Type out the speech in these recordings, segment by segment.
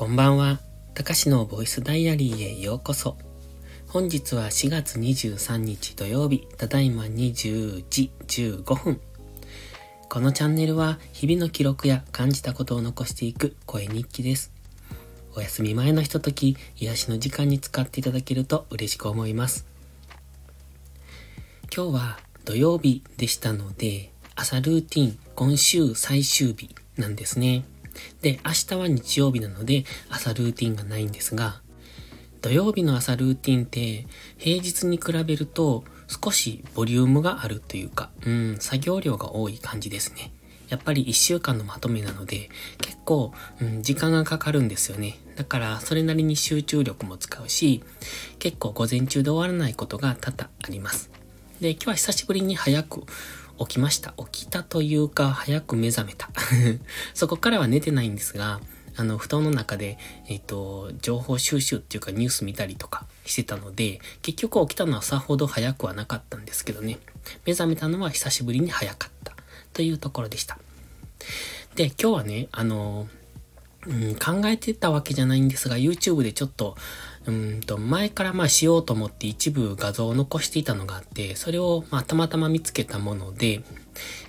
こんばんは。たかしのボイスダイアリーへようこそ。本日は4月23日土曜日、ただいま20時15分。このチャンネルは日々の記録や感じたことを残していく声日記です。お休み前のひととき、癒しの時間に使っていただけると嬉しく思います。今日は土曜日でしたので、朝ルーティン今週最終日なんですね。で、明日は日曜日なので朝ルーティンがないんですが、土曜日の朝ルーティンって平日に比べると少しボリュームがあるというか、うん、作業量が多い感じですね。やっぱり一週間のまとめなので、結構、うん、時間がかかるんですよね。だから、それなりに集中力も使うし、結構午前中で終わらないことが多々あります。で、今日は久しぶりに早く起きました。起きたというか、早く目覚めた。そこからは寝てないんですが、あの、布団の中で、えっ、と、情報収集っていうかニュース見たりとかしてたので、結局起きたのはさほど早くはなかったんですけどね。目覚めたのは久しぶりに早かったというところでした。で、今日はね、あの、うん、考えてたわけじゃないんですが、YouTube でちょっと、うんと、前からまあしようと思って一部画像を残していたのがあって、それをまあたまたま見つけたもので、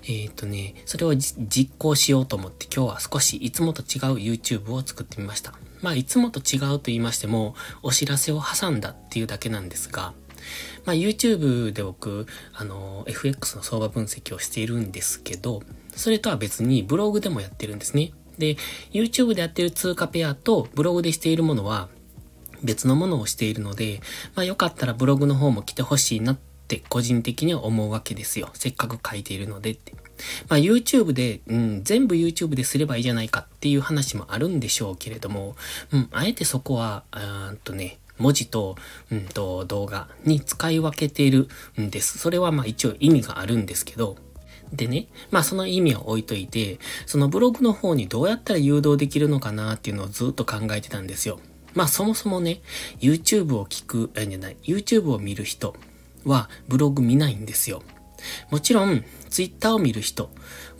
えっ、ー、とね、それを実行しようと思って今日は少しいつもと違う YouTube を作ってみました。まあいつもと違うと言いましても、お知らせを挟んだっていうだけなんですが、まあ YouTube で僕、あの、FX の相場分析をしているんですけど、それとは別にブログでもやってるんですね。で、YouTube でやってる通貨ペアとブログでしているものは、別のものをしているので、まあよかったらブログの方も来てほしいなって個人的には思うわけですよ。せっかく書いているのでって。まあ YouTube で、うん、全部 YouTube ですればいいじゃないかっていう話もあるんでしょうけれども、うん、あえてそこは、うんとね、文字と、うんと、動画に使い分けているんです。それはまあ一応意味があるんですけど、でね、まあその意味は置いといて、そのブログの方にどうやったら誘導できるのかなっていうのをずっと考えてたんですよ。まあそもそもね、YouTube を聞く、え、じゃない、YouTube を見る人はブログ見ないんですよ。もちろん、Twitter を見る人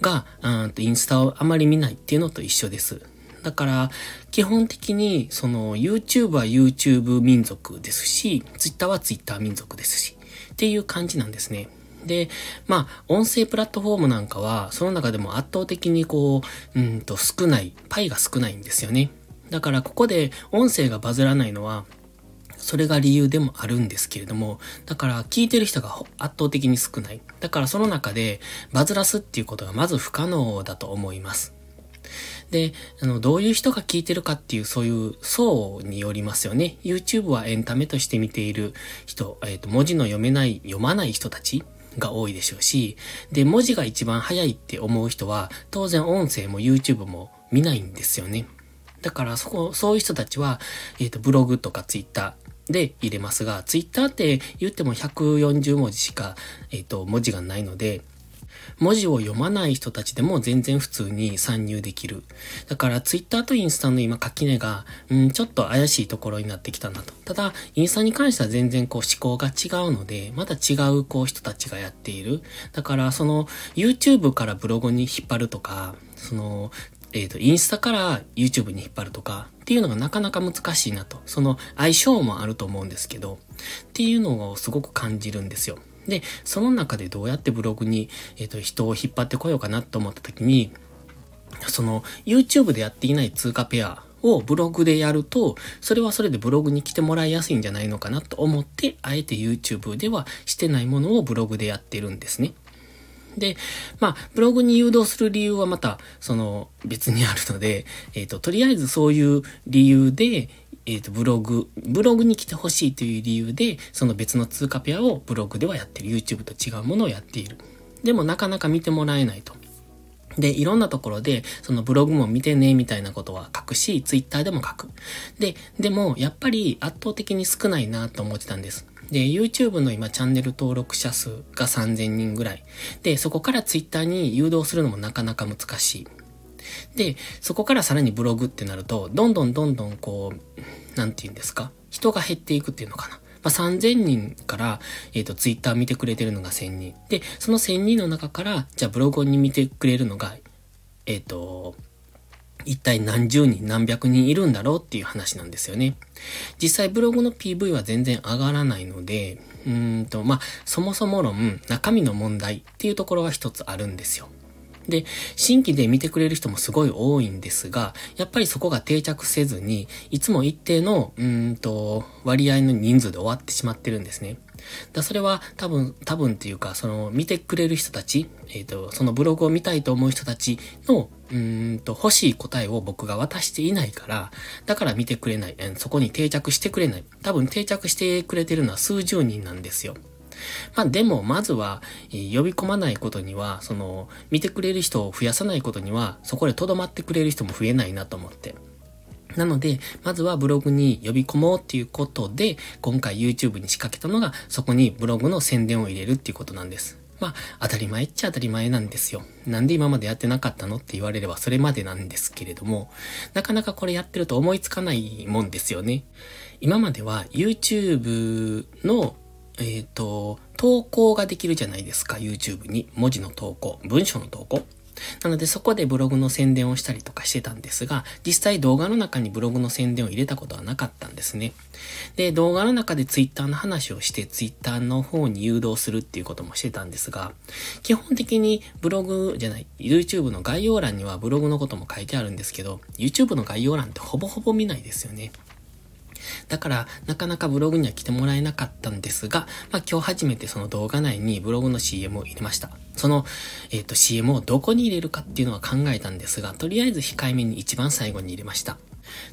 が、うんとインスタをあまり見ないっていうのと一緒です。だから、基本的に、その、YouTube は YouTube 民族ですし、Twitter は Twitter 民族ですし、っていう感じなんですね。で、まあ、音声プラットフォームなんかは、その中でも圧倒的にこう、うんと少ない、パイが少ないんですよね。だからここで音声がバズらないのは、それが理由でもあるんですけれども、だから聞いてる人が圧倒的に少ない。だからその中でバズらすっていうことがまず不可能だと思います。で、あの、どういう人が聞いてるかっていう、そういう層によりますよね。YouTube はエンタメとして見ている人、えっ、ー、と、文字の読めない、読まない人たちが多いでしょうし、で、文字が一番早いって思う人は、当然音声も YouTube も見ないんですよね。だからそこ、そういう人たちは、えっ、ー、と、ブログとかツイッターで入れますが、ツイッターって言っても140文字しか、えっ、ー、と、文字がないので、文字を読まない人たちでも全然普通に参入できる。だからツイッターとインスタの今垣根が、うん、ちょっと怪しいところになってきたなと。ただ、インスタに関しては全然こう思考が違うので、また違うこう人たちがやっている。だからその YouTube からブログに引っ張るとか、そのえっ、ー、と、インスタから YouTube に引っ張るとかっていうのがなかなか難しいなと。その相性もあると思うんですけど、っていうのをすごく感じるんですよ。で、その中でどうやってブログに、えっ、ー、と、人を引っ張ってこようかなと思った時に、その YouTube でやっていない通貨ペアをブログでやると、それはそれでブログに来てもらいやすいんじゃないのかなと思って、あえて YouTube ではしてないものをブログでやってるんですね。で、まあ、ブログに誘導する理由はまた、その、別にあるので、えっ、ー、と、とりあえずそういう理由で、えっ、ー、と、ブログ、ブログに来てほしいという理由で、その別の通貨ペアをブログではやってる。YouTube と違うものをやっている。でもなかなか見てもらえないと。で、いろんなところで、そのブログも見てね、みたいなことは書くし、Twitter でも書く。で、でも、やっぱり圧倒的に少ないなと思ってたんです。で、YouTube の今チャンネル登録者数が3000人ぐらい。で、そこから Twitter に誘導するのもなかなか難しい。で、そこからさらにブログってなると、どんどんどんどんこう、なんて言うんですか？人が減っていくっていうのかな。まあ、3000人から、えっ、ー、と、ツイッター見てくれてるのが1000人。で、その1000人の中から、じゃあブログに見てくれるのが、えっ、ー、と、一体何十人何百人いるんだろうっていう話なんですよね。実際ブログの PV は全然上がらないので、うんと、まあ、そもそも論、中身の問題っていうところが一つあるんですよ。で、新規で見てくれる人もすごい多いんですが、やっぱりそこが定着せずに、いつも一定の、うんと、割合の人数で終わってしまってるんですね。だそれは多分、多分っていうか、その、見てくれる人たち、えっ、ー、と、そのブログを見たいと思う人たちの、うんと、欲しい答えを僕が渡していないから、だから見てくれない、そこに定着してくれない。多分定着してくれてるのは数十人なんですよ。まあでも、まずは、呼び込まないことには、その、見てくれる人を増やさないことには、そこで留まってくれる人も増えないなと思って。なので、まずはブログに呼び込もうっていうことで、今回 YouTube に仕掛けたのが、そこにブログの宣伝を入れるっていうことなんです。まあ、当たり前っちゃ当たり前なんですよ。なんで今までやってなかったのって言われればそれまでなんですけれども、なかなかこれやってると思いつかないもんですよね。今までは YouTube のえっ、ー、と、投稿ができるじゃないですか、YouTube に。文字の投稿、文章の投稿。なのでそこでブログの宣伝をしたりとかしてたんですが、実際動画の中にブログの宣伝を入れたことはなかったんですね。で、動画の中で Twitter の話をして Twitter の方に誘導するっていうこともしてたんですが、基本的にブログじゃない、YouTube の概要欄にはブログのことも書いてあるんですけど、YouTube の概要欄ってほぼほぼ見ないですよね。だから、なかなかブログには来てもらえなかったんですが、まあ今日初めてその動画内にブログの CM を入れました。その、えっ、ー、と CM をどこに入れるかっていうのは考えたんですが、とりあえず控えめに一番最後に入れました。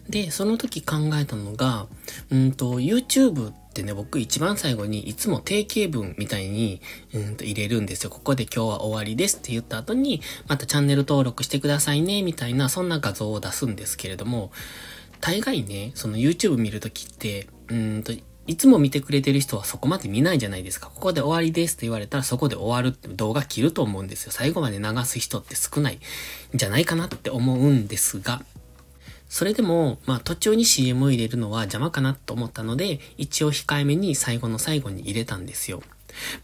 で、その時考えたのが、うんと、YouTube ってね、僕一番最後にいつも定型文みたいに、うんと入れるんですよ。ここで今日は終わりですって言った後に、またチャンネル登録してくださいね、みたいな、そんな画像を出すんですけれども、大概ね、その YouTube 見るときって、うんと、いつも見てくれてる人はそこまで見ないじゃないですか。ここで終わりですって言われたらそこで終わるって動画切ると思うんですよ。最後まで流す人って少ないんじゃないかなって思うんですが、それでも、まあ途中に CM を入れるのは邪魔かなと思ったので、一応控えめに最後の最後に入れたんですよ。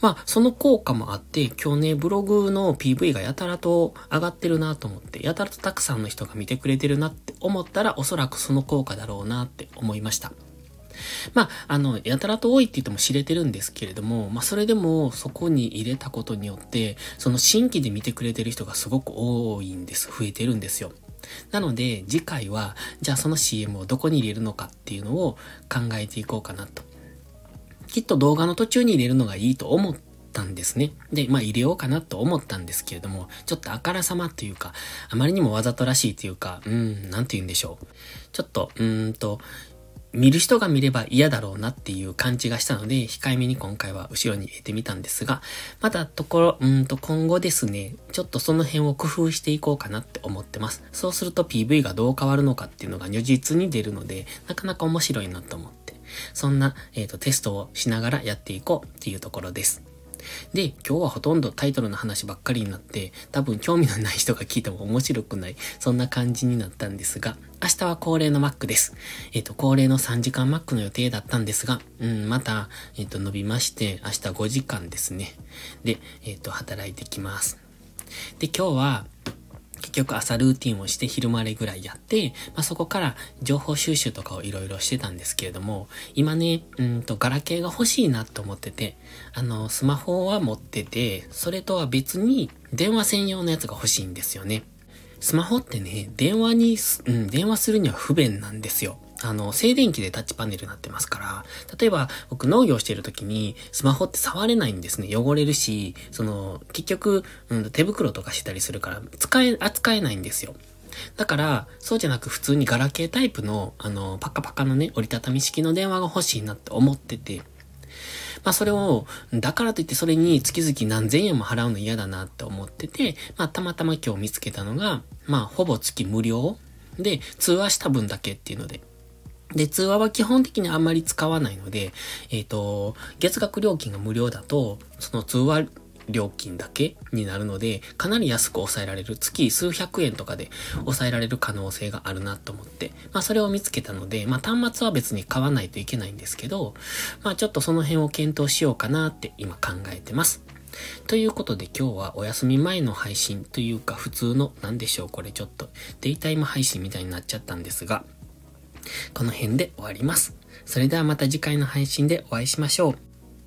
まあ、その効果もあって、今日ね、ブログの PV がやたらと上がってるなと思って、やたらとたくさんの人が見てくれてるなって思ったら、おそらくその効果だろうなって思いました。まあ、あの、やたらと多いって言っても知れてるんですけれども、まあ、それでもそこに入れたことによって、その新規で見てくれてる人がすごく多いんです。増えてるんですよ。なので、次回は、じゃあその CM をどこに入れるのかっていうのを考えていこうかなときっと動画の途中に入れるのがいいと思ったんですね。で、まあ入れようかなと思ったんですけれども、ちょっとあからさまというか、あまりにもわざとらしいというか、うん、なんて言うんでしょう。ちょっと、うーんと、見る人が見れば嫌だろうなっていう感じがしたので、控えめに今回は後ろに入れてみたんですが、まだところ、うんと今後ですね、ちょっとその辺を工夫していこうかなって思ってます。そうすると PV がどう変わるのかっていうのが如実に出るので、なかなか面白いなと思って。そんな、えっ、ー、と、テストをしながらやっていこうっていうところです。で、今日はほとんどタイトルの話ばっかりになって、多分興味のない人が聞いても面白くない、そんな感じになったんですが、明日は恒例の Mac です。えっ、ー、と、恒例の3時間 Mac の予定だったんですが、うん、また、えっ、ー、と、伸びまして、明日5時間ですね。で、えっ、と、働いてきます。で、今日は、結局朝ルーティンをして昼までぐらいやって、まあ、そこから情報収集とかをいろいろしてたんですけれども、今ね、うんと、ガラケーが欲しいなと思ってて、あの、スマホは持ってて、それとは別に電話専用のやつが欲しいんですよね。スマホってね、電話に、うん、電話するには不便なんですよ。あの、静電気でタッチパネルになってますから、例えば僕農業してる時にスマホって触れないんですね。汚れるし、その、結局、うん、手袋とかしたりするから、使え、扱えないんですよ。だから、そうじゃなく普通にガラケータイプの、あの、パカパカのね、折りたたみ式の電話が欲しいなって思ってて、まあそれを、だからといってそれに月々何千円も払うの嫌だなって思ってて、まあたまたま今日見つけたのが、まあほぼ月無料で、通話した分だけっていうので、で、通話は基本的にあんまり使わないので、えっ、ー、と、月額料金が無料だと、その通話料金だけになるので、かなり安く抑えられる。月数百円とかで抑えられる可能性があるなと思って、まあそれを見つけたので、まあ端末は別に買わないといけないんですけど、まあちょっとその辺を検討しようかなって今考えてます。ということで今日はお休み前の配信というか普通の、なんでしょうこれちょっとデイタイム配信みたいになっちゃったんですが、この辺で終わります。それではまた次回の配信でお会いしましょう。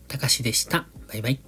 たかしでした。バイバイ。